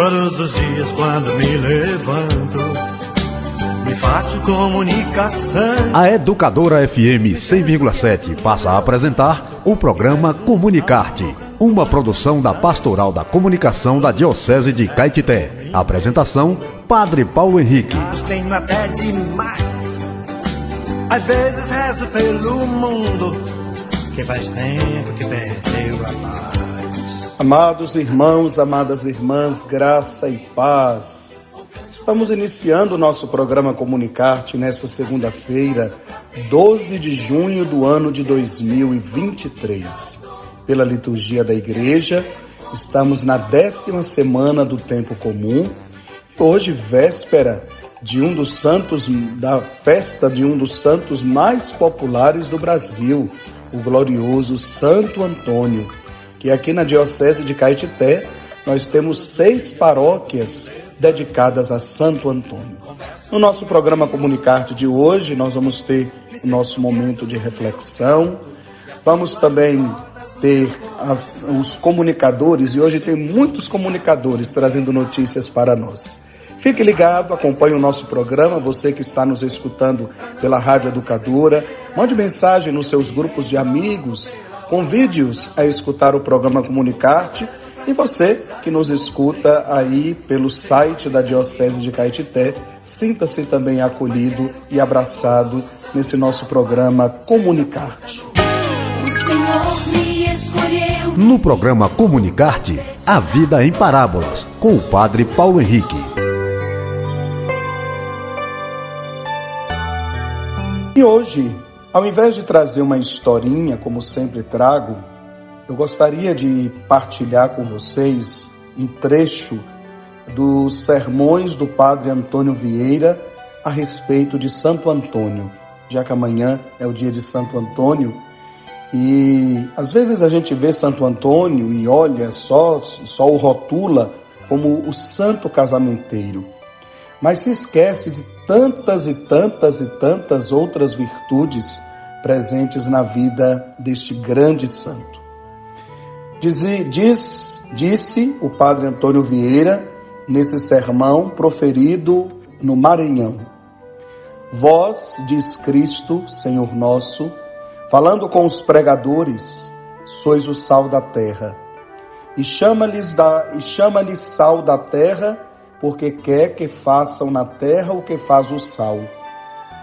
Todos os dias quando me levanto, me faço comunicação. A Educadora FM 100,7 passa a apresentar o programa Comunicarte, uma produção da Pastoral da Comunicação da Diocese de Caetité. Apresentação: Padre Paulo Henrique. Tenho até demais. Às vezes rezo pelo mundo, que faz tempo que perdeu a paz. Amados irmãos, amadas irmãs, graça e paz. Estamos iniciando o nosso programa Comunicarte nesta segunda-feira, 12 de junho do ano de 2023. Pela liturgia da igreja, estamos na décima semana do tempo comum. Hoje, véspera de um dos santos, da festa de um dos santos mais populares do Brasil, o glorioso Santo Antônio que aqui na Diocese de Caetité nós temos seis paróquias dedicadas a Santo Antônio. No nosso programa Comunicarte de hoje, nós vamos ter o nosso momento de reflexão, vamos também ter as, os comunicadores, e hoje tem muitos comunicadores trazendo notícias para nós. Fique ligado, acompanhe o nosso programa, você que está nos escutando pela Rádio Educadora, mande mensagem nos seus grupos de amigos, Convide-os a escutar o programa Comunicarte e você que nos escuta aí pelo site da Diocese de Caetité, sinta-se também acolhido e abraçado nesse nosso programa Comunicarte. No programa Comunicarte, a vida em parábolas, com o Padre Paulo Henrique. E hoje ao invés de trazer uma historinha, como sempre trago, eu gostaria de partilhar com vocês um trecho dos sermões do Padre Antônio Vieira a respeito de Santo Antônio, já que amanhã é o dia de Santo Antônio. E às vezes a gente vê Santo Antônio e olha só, só o rotula como o santo casamenteiro mas se esquece de tantas e tantas e tantas outras virtudes presentes na vida deste grande santo. Diz, diz, disse o padre Antônio Vieira nesse sermão proferido no Maranhão. Vós, diz Cristo, Senhor nosso, falando com os pregadores, sois o sal da terra. E chama-lhes e chama-lhes sal da terra porque quer que façam na terra o que faz o sal.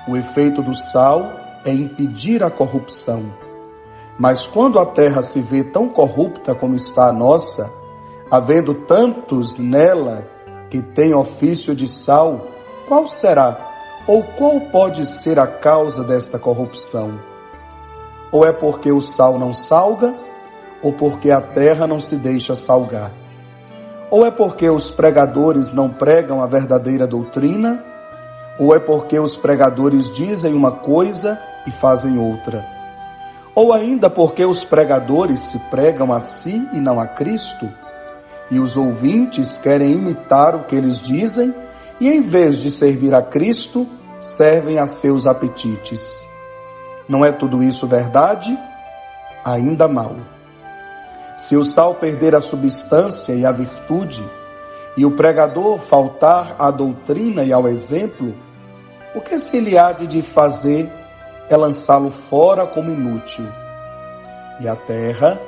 O efeito do sal é impedir a corrupção. Mas quando a terra se vê tão corrupta como está a nossa, havendo tantos nela que têm ofício de sal, qual será ou qual pode ser a causa desta corrupção? Ou é porque o sal não salga, ou porque a terra não se deixa salgar? Ou é porque os pregadores não pregam a verdadeira doutrina? Ou é porque os pregadores dizem uma coisa e fazem outra? Ou ainda porque os pregadores se pregam a si e não a Cristo? E os ouvintes querem imitar o que eles dizem e, em vez de servir a Cristo, servem a seus apetites. Não é tudo isso verdade? Ainda mal. Se o sal perder a substância e a virtude, e o pregador faltar à doutrina e ao exemplo, o que se lhe há de fazer é lançá-lo fora como inútil. E a terra,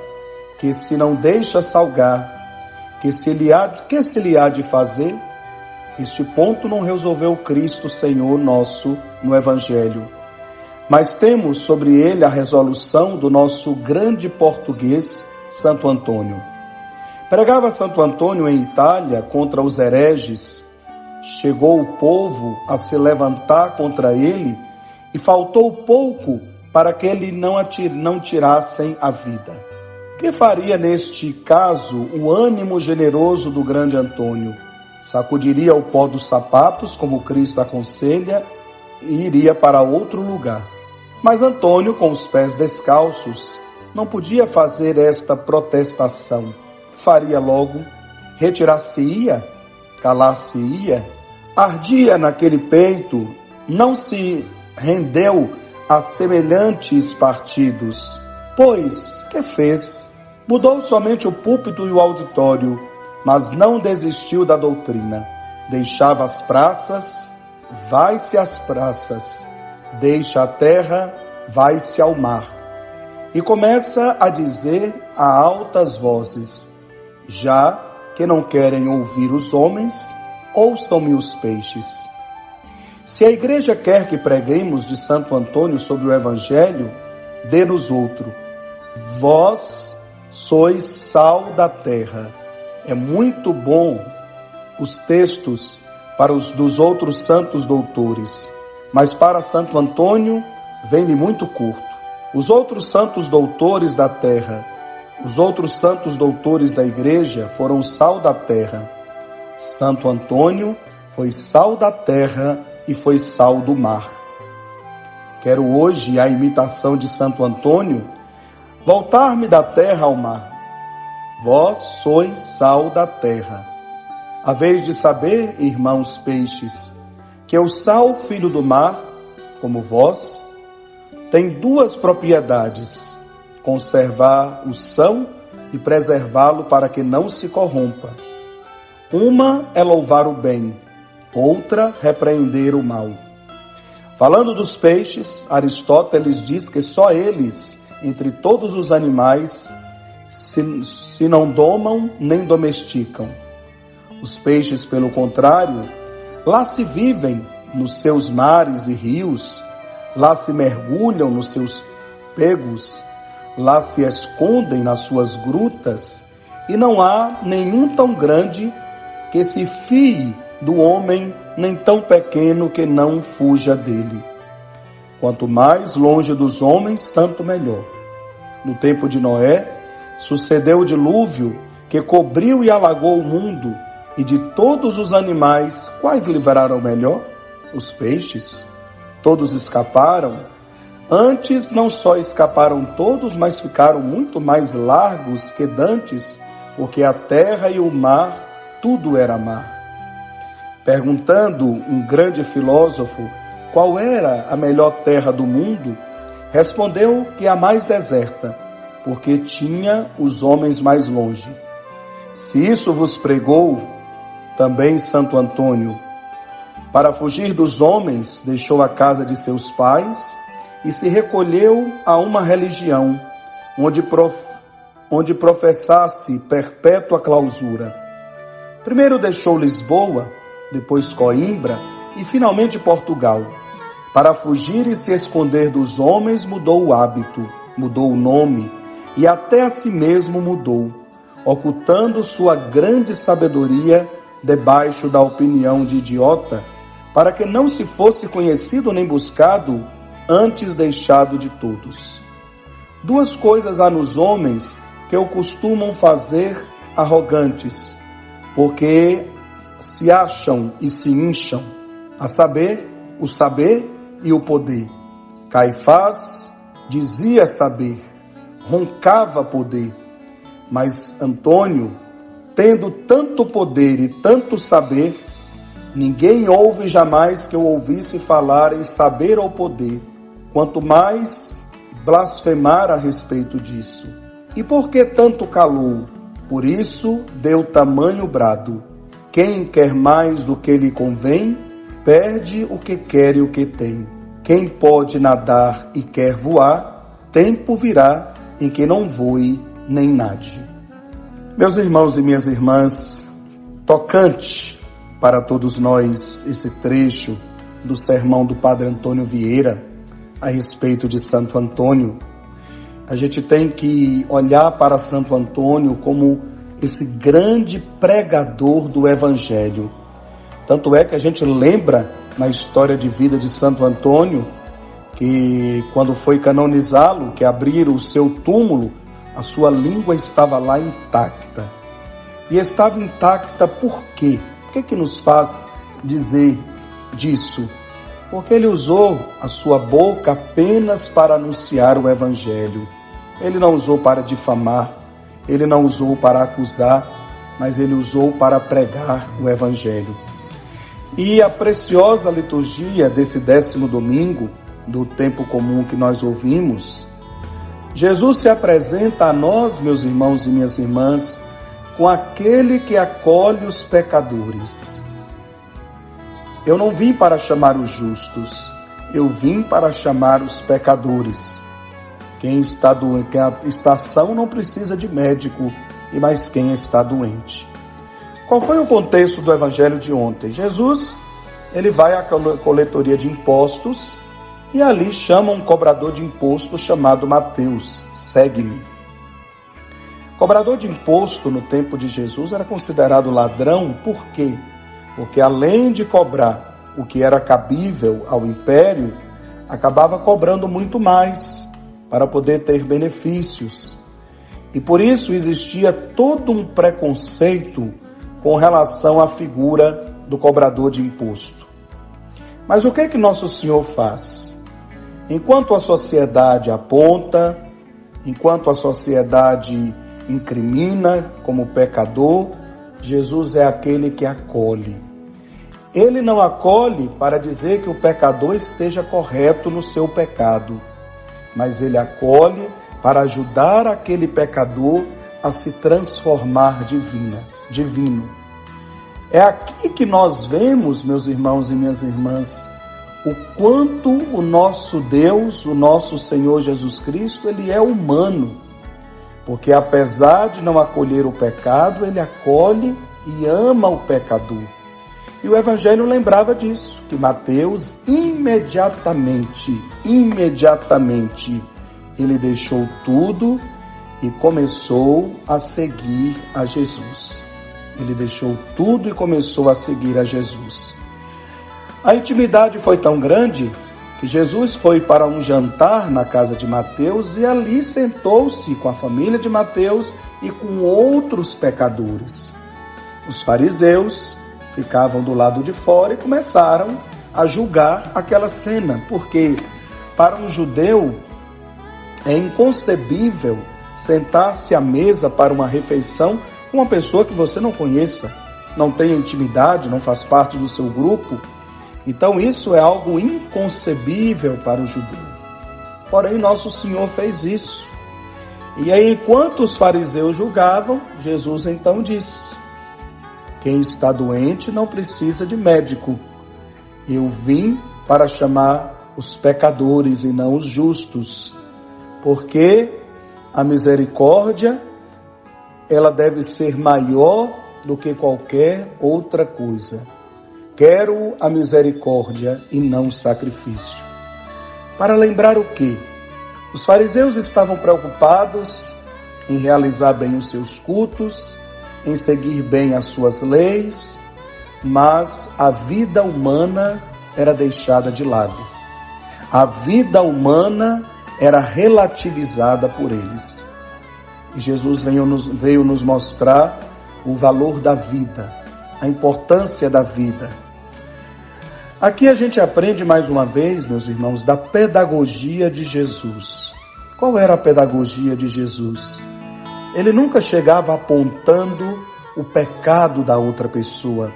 que se não deixa salgar, que se lhe há, que se lhe há de fazer? Este ponto não resolveu Cristo Senhor nosso no Evangelho. Mas temos sobre ele a resolução do nosso grande português Santo Antônio. Pregava Santo Antônio em Itália contra os hereges. Chegou o povo a se levantar contra ele e faltou pouco para que ele não, atir, não tirassem a vida. Que faria neste caso o ânimo generoso do grande Antônio? Sacudiria o pó dos sapatos, como Cristo aconselha, e iria para outro lugar. Mas Antônio, com os pés descalços, não podia fazer esta protestação. Faria logo, retirar-se-ia, calar-se-ia, ardia naquele peito, não se rendeu a semelhantes partidos. Pois, que fez? Mudou somente o púlpito e o auditório, mas não desistiu da doutrina. Deixava as praças, vai-se às praças. Deixa a terra, vai-se ao mar. E começa a dizer a altas vozes: Já que não querem ouvir os homens, ouçam-me os peixes. Se a igreja quer que preguemos de Santo Antônio sobre o Evangelho, dê-nos outro. Vós sois sal da terra. É muito bom os textos para os dos outros santos doutores, mas para Santo Antônio vem-lhe muito curto. Os outros santos doutores da terra, os outros santos doutores da igreja foram sal da terra. Santo Antônio foi sal da terra e foi sal do mar. Quero hoje, a imitação de Santo Antônio, voltar-me da terra ao mar. Vós sois sal da terra. A vez de saber, irmãos peixes, que o sal, filho do mar, como vós, tem duas propriedades: conservar o são e preservá-lo para que não se corrompa. Uma é louvar o bem, outra repreender o mal. Falando dos peixes, Aristóteles diz que só eles, entre todos os animais, se, se não domam nem domesticam. Os peixes, pelo contrário, lá se vivem nos seus mares e rios, lá se mergulham nos seus pegos, lá se escondem nas suas grutas, e não há nenhum tão grande que se fie do homem, nem tão pequeno que não fuja dele. Quanto mais longe dos homens, tanto melhor. No tempo de Noé, sucedeu o dilúvio que cobriu e alagou o mundo, e de todos os animais, quais livraram melhor? Os peixes. Todos escaparam. Antes, não só escaparam todos, mas ficaram muito mais largos que dantes, porque a terra e o mar, tudo era mar. Perguntando um grande filósofo qual era a melhor terra do mundo, respondeu que a mais deserta, porque tinha os homens mais longe. Se isso vos pregou, também Santo Antônio, para fugir dos homens, deixou a casa de seus pais e se recolheu a uma religião onde, prof... onde professasse perpétua clausura. Primeiro deixou Lisboa depois Coimbra e finalmente Portugal. Para fugir e se esconder dos homens, mudou o hábito, mudou o nome e até a si mesmo mudou, ocultando sua grande sabedoria debaixo da opinião de idiota, para que não se fosse conhecido nem buscado, antes deixado de todos. Duas coisas há nos homens que o costumam fazer arrogantes, porque se acham e se incham, a saber, o saber e o poder. Caifás dizia saber, roncava poder, mas Antônio, tendo tanto poder e tanto saber, ninguém ouve jamais que eu ouvisse falar em saber ou poder, quanto mais blasfemar a respeito disso. E por que tanto calou? Por isso deu tamanho brado. Quem quer mais do que lhe convém, perde o que quer e o que tem. Quem pode nadar e quer voar, tempo virá em que não voe nem nade. Meus irmãos e minhas irmãs, tocante para todos nós esse trecho do sermão do Padre Antônio Vieira a respeito de Santo Antônio. A gente tem que olhar para Santo Antônio como esse grande pregador do Evangelho. Tanto é que a gente lembra na história de vida de Santo Antônio que quando foi canonizá-lo, que abriram o seu túmulo, a sua língua estava lá intacta. E estava intacta por quê? Por que, que nos faz dizer disso? Porque ele usou a sua boca apenas para anunciar o Evangelho. Ele não usou para difamar, ele não usou para acusar, mas ele usou para pregar o Evangelho. E a preciosa liturgia desse décimo domingo, do tempo comum que nós ouvimos, Jesus se apresenta a nós, meus irmãos e minhas irmãs, com aquele que acolhe os pecadores. Eu não vim para chamar os justos, eu vim para chamar os pecadores. Quem está doente, quem está são não precisa de médico, e mais quem está doente. Qual foi o contexto do evangelho de ontem? Jesus, ele vai à coletoria de impostos e ali chama um cobrador de imposto chamado Mateus, segue-me. Cobrador de imposto no tempo de Jesus era considerado ladrão, por quê? Porque além de cobrar o que era cabível ao império, acabava cobrando muito mais para poder ter benefícios. E por isso existia todo um preconceito com relação à figura do cobrador de imposto. Mas o que é que nosso Senhor faz? Enquanto a sociedade aponta, enquanto a sociedade incrimina como pecador, Jesus é aquele que acolhe. Ele não acolhe para dizer que o pecador esteja correto no seu pecado, mas ele acolhe para ajudar aquele pecador a se transformar divina, divino. É aqui que nós vemos, meus irmãos e minhas irmãs, o quanto o nosso Deus, o nosso Senhor Jesus Cristo, ele é humano porque apesar de não acolher o pecado, ele acolhe e ama o pecador. E o Evangelho lembrava disso, que Mateus imediatamente, imediatamente, ele deixou tudo e começou a seguir a Jesus. Ele deixou tudo e começou a seguir a Jesus. A intimidade foi tão grande que Jesus foi para um jantar na casa de Mateus e ali sentou-se com a família de Mateus e com outros pecadores. Os fariseus ficavam do lado de fora e começaram a julgar aquela cena, porque para um judeu é inconcebível sentar-se à mesa para uma refeição com uma pessoa que você não conheça, não tem intimidade, não faz parte do seu grupo então isso é algo inconcebível para o judeu. Porém, nosso Senhor fez isso. E aí, enquanto os fariseus julgavam, Jesus então disse: Quem está doente não precisa de médico. Eu vim para chamar os pecadores e não os justos, porque a misericórdia ela deve ser maior do que qualquer outra coisa. Quero a misericórdia e não o sacrifício. Para lembrar o que? Os fariseus estavam preocupados em realizar bem os seus cultos, em seguir bem as suas leis, mas a vida humana era deixada de lado. A vida humana era relativizada por eles. E Jesus veio nos, veio nos mostrar o valor da vida, a importância da vida Aqui a gente aprende mais uma vez, meus irmãos, da pedagogia de Jesus. Qual era a pedagogia de Jesus? Ele nunca chegava apontando o pecado da outra pessoa.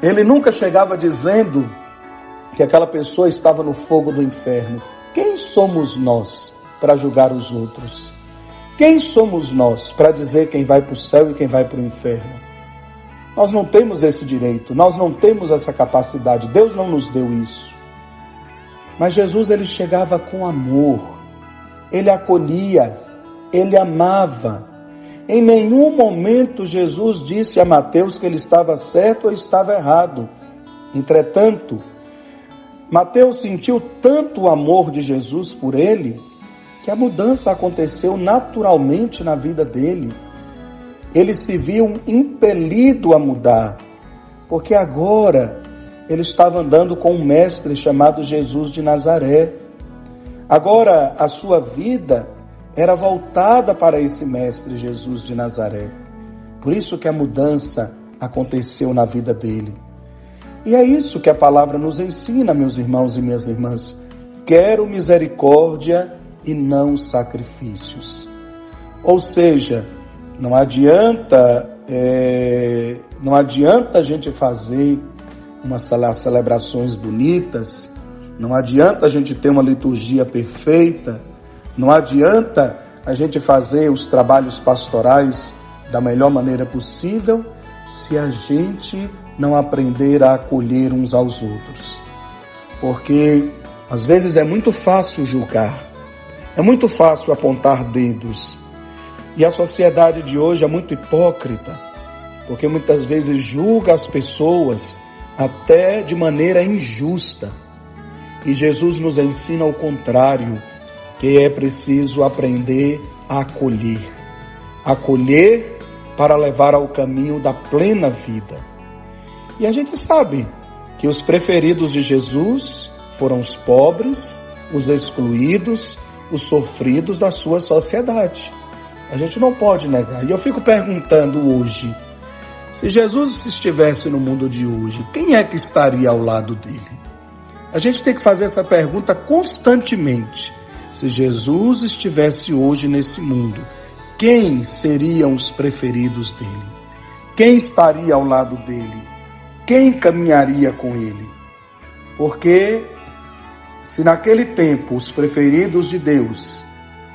Ele nunca chegava dizendo que aquela pessoa estava no fogo do inferno. Quem somos nós para julgar os outros? Quem somos nós para dizer quem vai para o céu e quem vai para o inferno? Nós não temos esse direito, nós não temos essa capacidade, Deus não nos deu isso. Mas Jesus ele chegava com amor, ele acolhia, ele amava. Em nenhum momento Jesus disse a Mateus que ele estava certo ou estava errado. Entretanto, Mateus sentiu tanto o amor de Jesus por ele que a mudança aconteceu naturalmente na vida dele ele se viu impelido a mudar, porque agora ele estava andando com um mestre chamado Jesus de Nazaré. Agora a sua vida era voltada para esse mestre Jesus de Nazaré. Por isso que a mudança aconteceu na vida dele. E é isso que a palavra nos ensina, meus irmãos e minhas irmãs. Quero misericórdia e não sacrifícios. Ou seja, não adianta, é, não adianta a gente fazer umas celebrações bonitas, não adianta a gente ter uma liturgia perfeita, não adianta a gente fazer os trabalhos pastorais da melhor maneira possível se a gente não aprender a acolher uns aos outros. Porque às vezes é muito fácil julgar, é muito fácil apontar dedos. E a sociedade de hoje é muito hipócrita, porque muitas vezes julga as pessoas até de maneira injusta. E Jesus nos ensina o contrário, que é preciso aprender a acolher. Acolher para levar ao caminho da plena vida. E a gente sabe que os preferidos de Jesus foram os pobres, os excluídos, os sofridos da sua sociedade. A gente não pode negar. E eu fico perguntando hoje: se Jesus estivesse no mundo de hoje, quem é que estaria ao lado dele? A gente tem que fazer essa pergunta constantemente. Se Jesus estivesse hoje nesse mundo, quem seriam os preferidos dele? Quem estaria ao lado dele? Quem caminharia com ele? Porque se naquele tempo os preferidos de Deus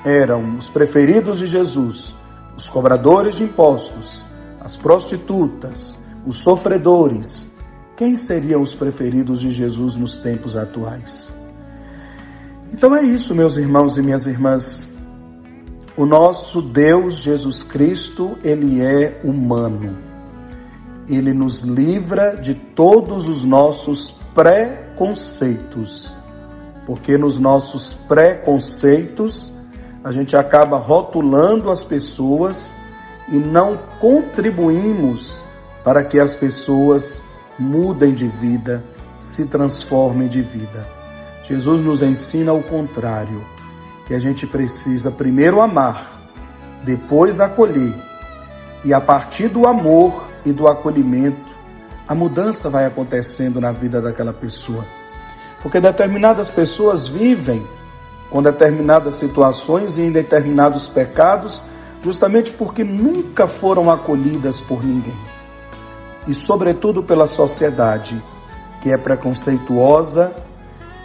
eram os preferidos de Jesus, os cobradores de impostos, as prostitutas, os sofredores, quem seriam os preferidos de Jesus nos tempos atuais? Então é isso, meus irmãos e minhas irmãs. O nosso Deus Jesus Cristo, ele é humano. Ele nos livra de todos os nossos preconceitos. Porque nos nossos preconceitos, a gente acaba rotulando as pessoas e não contribuímos para que as pessoas mudem de vida, se transformem de vida. Jesus nos ensina o contrário que a gente precisa primeiro amar, depois acolher. E a partir do amor e do acolhimento, a mudança vai acontecendo na vida daquela pessoa. Porque determinadas pessoas vivem com determinadas situações e em determinados pecados, justamente porque nunca foram acolhidas por ninguém. E, sobretudo, pela sociedade, que é preconceituosa,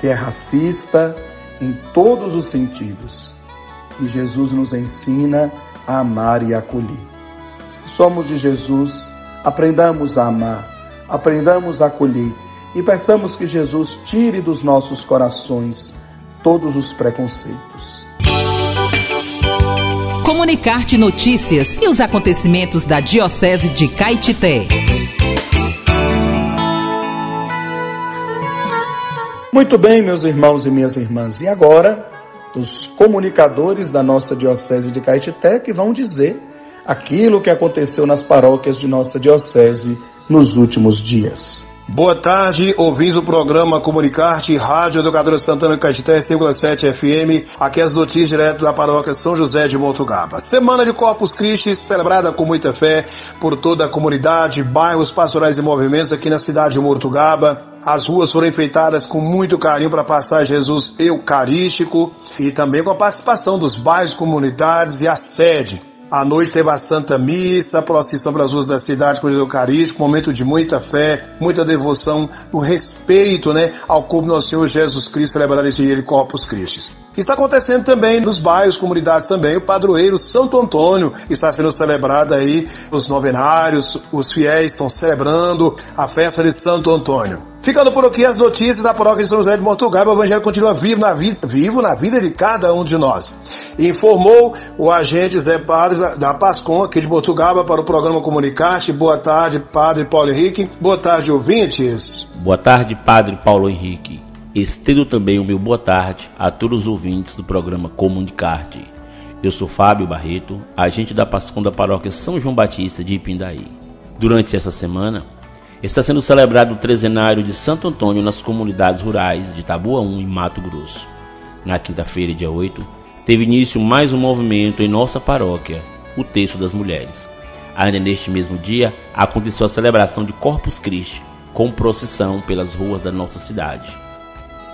que é racista, em todos os sentidos. E Jesus nos ensina a amar e acolher. Se somos de Jesus, aprendamos a amar, aprendamos a acolher e peçamos que Jesus tire dos nossos corações todos os preconceitos. Comunicar-te notícias e os acontecimentos da Diocese de Caetité. Muito bem, meus irmãos e minhas irmãs. E agora, os comunicadores da nossa Diocese de Caetité que vão dizer aquilo que aconteceu nas paróquias de nossa Diocese nos últimos dias. Boa tarde, ouvindo o programa Comunicarte, Rádio Educadora Santana Caetité 5,7 FM. Aqui as notícias direto da paróquia São José de Motugaba. Semana de Corpus Christi, celebrada com muita fé por toda a comunidade, bairros pastorais e movimentos aqui na cidade de Motugaba. As ruas foram enfeitadas com muito carinho para passar Jesus Eucarístico e também com a participação dos bairros, comunidades e a sede. À noite teve a Santa Missa, a procissão pelas ruas da cidade com o Eucarístico, momento de muita fé, muita devoção, o respeito né, ao corpo do nosso Senhor Jesus Cristo, celebrado esse dia de Corpus Christi. Está acontecendo também nos bairros, comunidades também, o padroeiro Santo Antônio está sendo celebrado aí, os novenários, os fiéis estão celebrando a festa de Santo Antônio. Ficando por aqui as notícias da paróquia de São José de Mortugaba, o Evangelho continua vivo na, vivo na vida de cada um de nós. Informou o agente Zé Padre da Pascom, aqui de Mortugaba, para o programa Comunicarte. Boa tarde, Padre Paulo Henrique. Boa tarde, ouvintes. Boa tarde, Padre Paulo Henrique. Estendo também o meu boa tarde a todos os ouvintes do programa Comunicarte. Eu sou Fábio Barreto, agente da Pascom da Paróquia São João Batista de Ipindaí. Durante essa semana, está sendo celebrado o trezenário de Santo Antônio nas comunidades rurais de Tabuaú e Mato Grosso. Na quinta-feira, dia 8, teve início mais um movimento em nossa paróquia, o Texto das Mulheres. Ainda neste mesmo dia, aconteceu a celebração de Corpus Christi, com procissão pelas ruas da nossa cidade.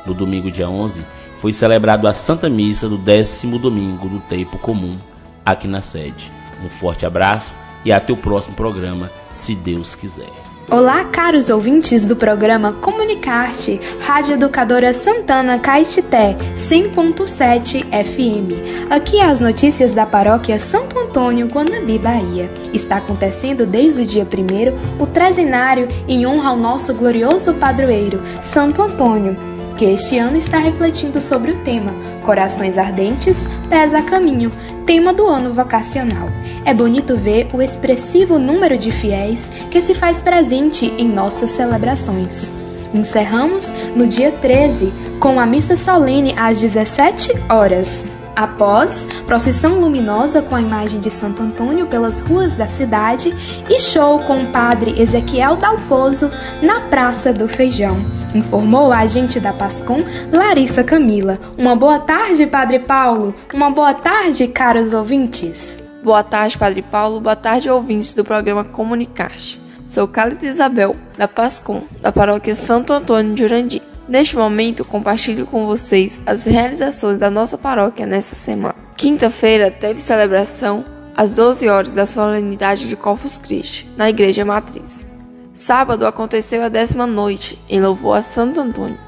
No domingo, dia 11, foi celebrado a Santa Missa do décimo domingo do tempo comum, aqui na sede. Um forte abraço e até o próximo programa, se Deus quiser. Olá, caros ouvintes do programa Comunicarte, Rádio Educadora Santana Caetité, 100.7 FM. Aqui as notícias da paróquia Santo Antônio, Guanabi, Bahia. Está acontecendo desde o dia 1 o trezenário em honra ao nosso glorioso padroeiro, Santo Antônio, que este ano está refletindo sobre o tema Corações Ardentes, Pés a Caminho, tema do ano vocacional. É bonito ver o expressivo número de fiéis que se faz presente em nossas celebrações. Encerramos no dia 13 com a missa solene às 17 horas. Após, procissão luminosa com a imagem de Santo Antônio pelas ruas da cidade e show com o padre Ezequiel Dalpozo na Praça do Feijão, informou a agente da Pascom, Larissa Camila. Uma boa tarde, Padre Paulo. Uma boa tarde, caros ouvintes. Boa tarde, Padre Paulo. Boa tarde, ouvintes do programa Comunicaste. Sou Cálida Isabel, da Pascom, da paróquia Santo Antônio de Urandi. Neste momento, compartilho com vocês as realizações da nossa paróquia nessa semana. Quinta-feira teve celebração às 12 horas da solenidade de Corpus Christi, na Igreja Matriz. Sábado aconteceu a décima noite, em louvor a Santo Antônio,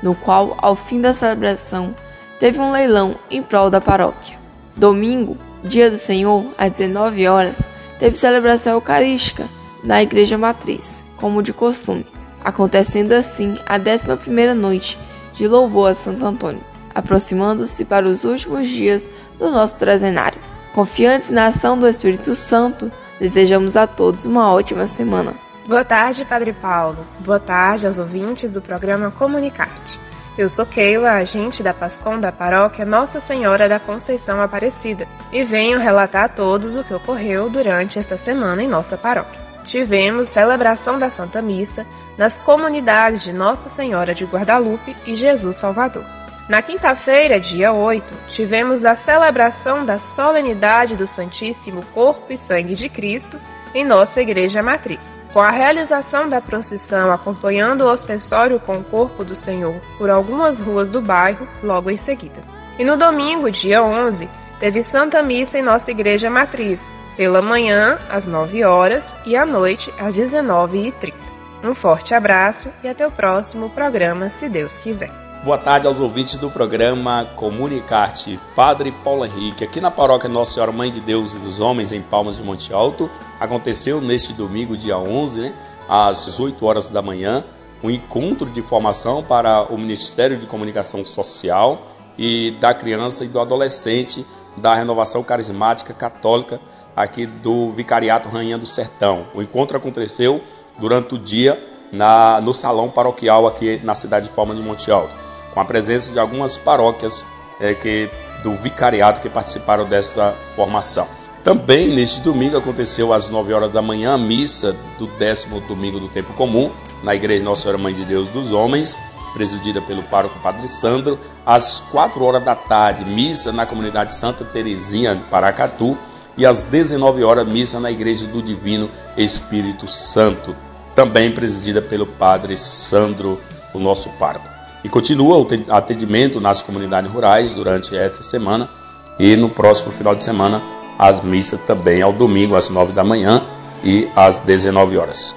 no qual, ao fim da celebração, teve um leilão em prol da paróquia. Domingo, dia do Senhor, às 19 horas, teve celebração eucarística na Igreja Matriz, como de costume acontecendo assim a décima primeira noite de louvor a Santo Antônio, aproximando-se para os últimos dias do nosso trezenário. Confiantes na ação do Espírito Santo, desejamos a todos uma ótima semana. Boa tarde, Padre Paulo. Boa tarde aos ouvintes do programa Comunicarte. Eu sou Keila, agente da Pascom da paróquia Nossa Senhora da Conceição Aparecida, e venho relatar a todos o que ocorreu durante esta semana em nossa paróquia. Tivemos celebração da Santa Missa nas comunidades de Nossa Senhora de Guadalupe e Jesus Salvador. Na quinta-feira, dia 8, tivemos a celebração da solenidade do Santíssimo Corpo e Sangue de Cristo em nossa Igreja Matriz, com a realização da procissão acompanhando o ostensório com o Corpo do Senhor por algumas ruas do bairro logo em seguida. E no domingo, dia 11, teve Santa Missa em nossa Igreja Matriz, pela manhã, às 9 horas, e à noite, às 19h30. Um forte abraço e até o próximo programa, se Deus quiser. Boa tarde aos ouvintes do programa Comunicarte. Padre Paulo Henrique, aqui na paróquia Nossa Senhora Mãe de Deus e dos Homens, em Palmas de Monte Alto, aconteceu neste domingo, dia 11, né, às 8 horas da manhã, um encontro de formação para o Ministério de Comunicação Social e da Criança e do Adolescente da Renovação Carismática Católica aqui do Vicariato Rainha do Sertão. O encontro aconteceu durante o dia na, no salão paroquial aqui na cidade de Palma de Monte Alto, com a presença de algumas paróquias é, que, do vicariato que participaram dessa formação. Também neste domingo aconteceu às 9 horas da manhã a missa do décimo domingo do tempo comum na igreja Nossa Senhora Mãe de Deus dos Homens, presidida pelo pároco Padre Sandro, às 4 horas da tarde, missa na comunidade Santa Terezinha, Paracatu, e às 19 horas missa na Igreja do Divino Espírito Santo, também presidida pelo Padre Sandro, o nosso pároco. E continua o atendimento nas comunidades rurais durante essa semana e no próximo final de semana as missas também ao domingo às 9 da manhã e às 19 horas.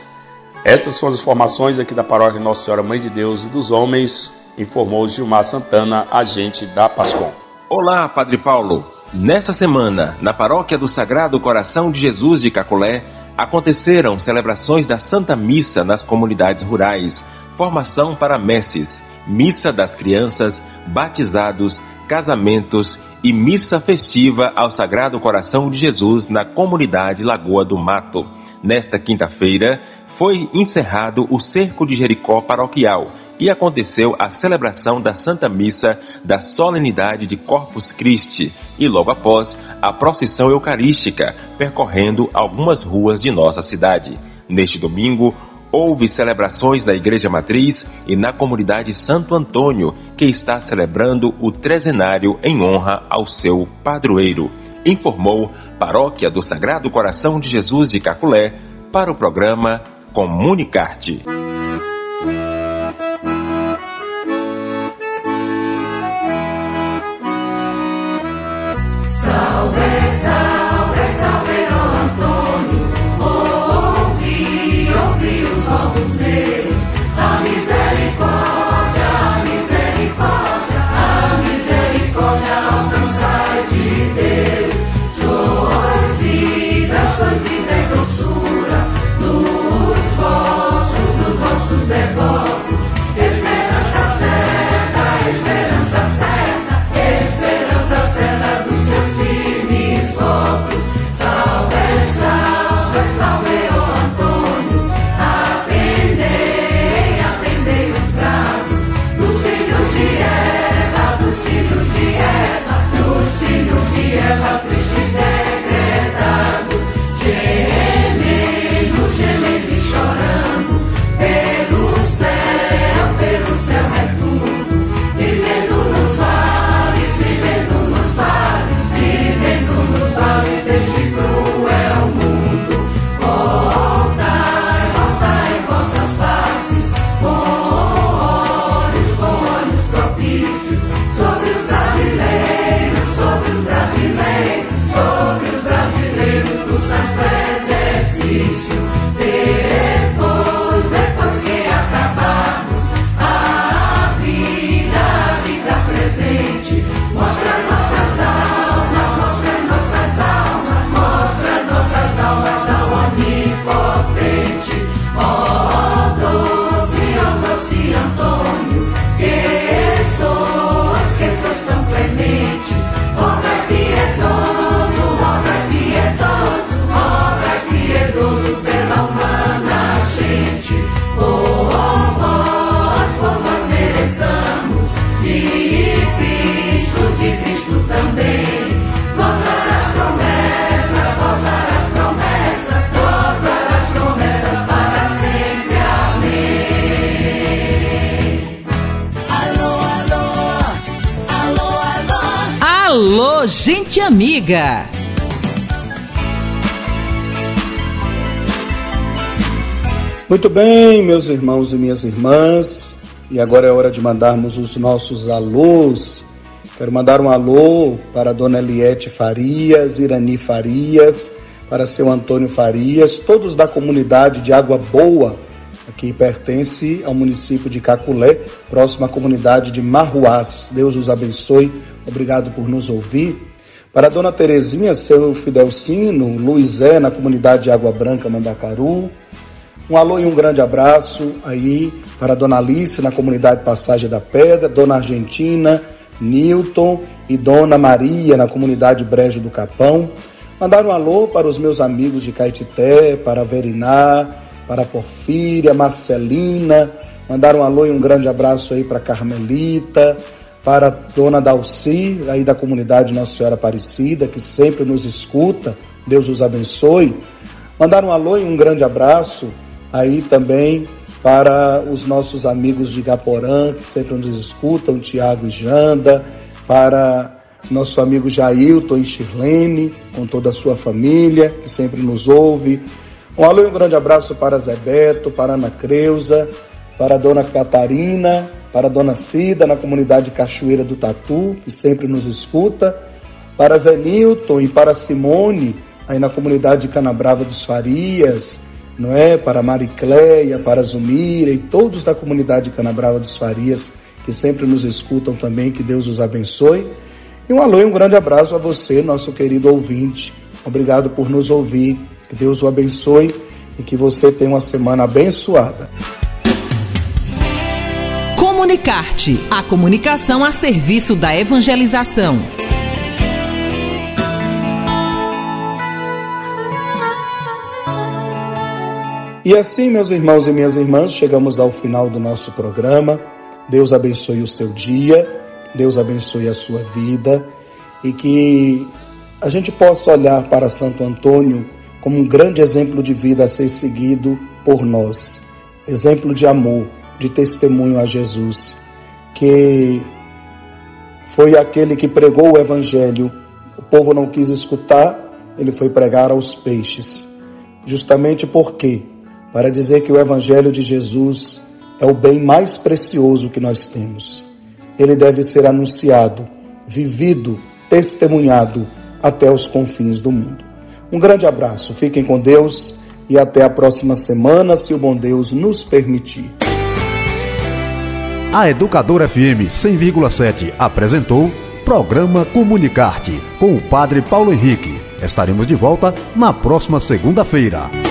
Essas são as informações aqui da paróquia Nossa Senhora Mãe de Deus e dos Homens, informou Gilmar Santana, agente da Pascom. Olá, Padre Paulo. Nessa semana, na paróquia do Sagrado Coração de Jesus de Cacolé, aconteceram celebrações da Santa Missa nas comunidades rurais, formação para messes, missa das crianças, batizados, casamentos e missa festiva ao Sagrado Coração de Jesus na comunidade Lagoa do Mato. Nesta quinta-feira, foi encerrado o Cerco de Jericó paroquial e aconteceu a celebração da Santa Missa da solenidade de Corpus Christi e logo após a procissão eucarística percorrendo algumas ruas de nossa cidade. Neste domingo, houve celebrações na Igreja Matriz e na comunidade Santo Antônio, que está celebrando o trezenário em honra ao seu padroeiro, informou Paróquia do Sagrado Coração de Jesus de Caculé para o programa Comunicarte. Gente amiga! Muito bem, meus irmãos e minhas irmãs, e agora é hora de mandarmos os nossos alôs. Quero mandar um alô para a Dona Eliette Farias, Irani Farias, para seu Antônio Farias, todos da comunidade de Água Boa, que pertence ao município de Caculé, próxima à comunidade de Marruás. Deus os abençoe. Obrigado por nos ouvir. Para Dona Terezinha, seu Fidelcino, Luizé, na comunidade de Água Branca, Mandacaru. Um alô e um grande abraço aí para Dona Alice, na comunidade Passagem da Pedra, Dona Argentina, Newton e Dona Maria, na comunidade Brejo do Capão. Mandar um alô para os meus amigos de Caetité, para Veriná, para Porfíria, Marcelina. Mandar um alô e um grande abraço aí para Carmelita, para a Dona Dalci, aí da comunidade Nossa Senhora Aparecida, que sempre nos escuta. Deus os abençoe. Mandar um alô e um grande abraço aí também para os nossos amigos de Gaporã, que sempre nos escutam, Tiago e Janda, para nosso amigo Jailton e Shirlene, com toda a sua família, que sempre nos ouve. Um alô e um grande abraço para Zé Beto, para Ana Creuza, para a Dona Catarina, para Dona Cida, na comunidade Cachoeira do Tatu, que sempre nos escuta, para Zé e para Simone, aí na comunidade Canabrava dos Farias, não é? Para Maricléia, para Zumira e todos da comunidade Canabrava dos Farias, que sempre nos escutam também, que Deus os abençoe. E um alô e um grande abraço a você, nosso querido ouvinte. Obrigado por nos ouvir. Que Deus o abençoe e que você tenha uma semana abençoada. Comunicarte, a comunicação a serviço da evangelização. E assim, meus irmãos e minhas irmãs, chegamos ao final do nosso programa. Deus abençoe o seu dia, Deus abençoe a sua vida e que a gente possa olhar para Santo Antônio como um grande exemplo de vida a ser seguido por nós. Exemplo de amor, de testemunho a Jesus, que foi aquele que pregou o Evangelho. O povo não quis escutar, ele foi pregar aos peixes. Justamente porque para dizer que o Evangelho de Jesus é o bem mais precioso que nós temos. Ele deve ser anunciado, vivido, testemunhado até os confins do mundo. Um grande abraço, fiquem com Deus e até a próxima semana, se o bom Deus nos permitir. A Educadora FM 100,7 apresentou Programa Comunicarte com o Padre Paulo Henrique. Estaremos de volta na próxima segunda-feira.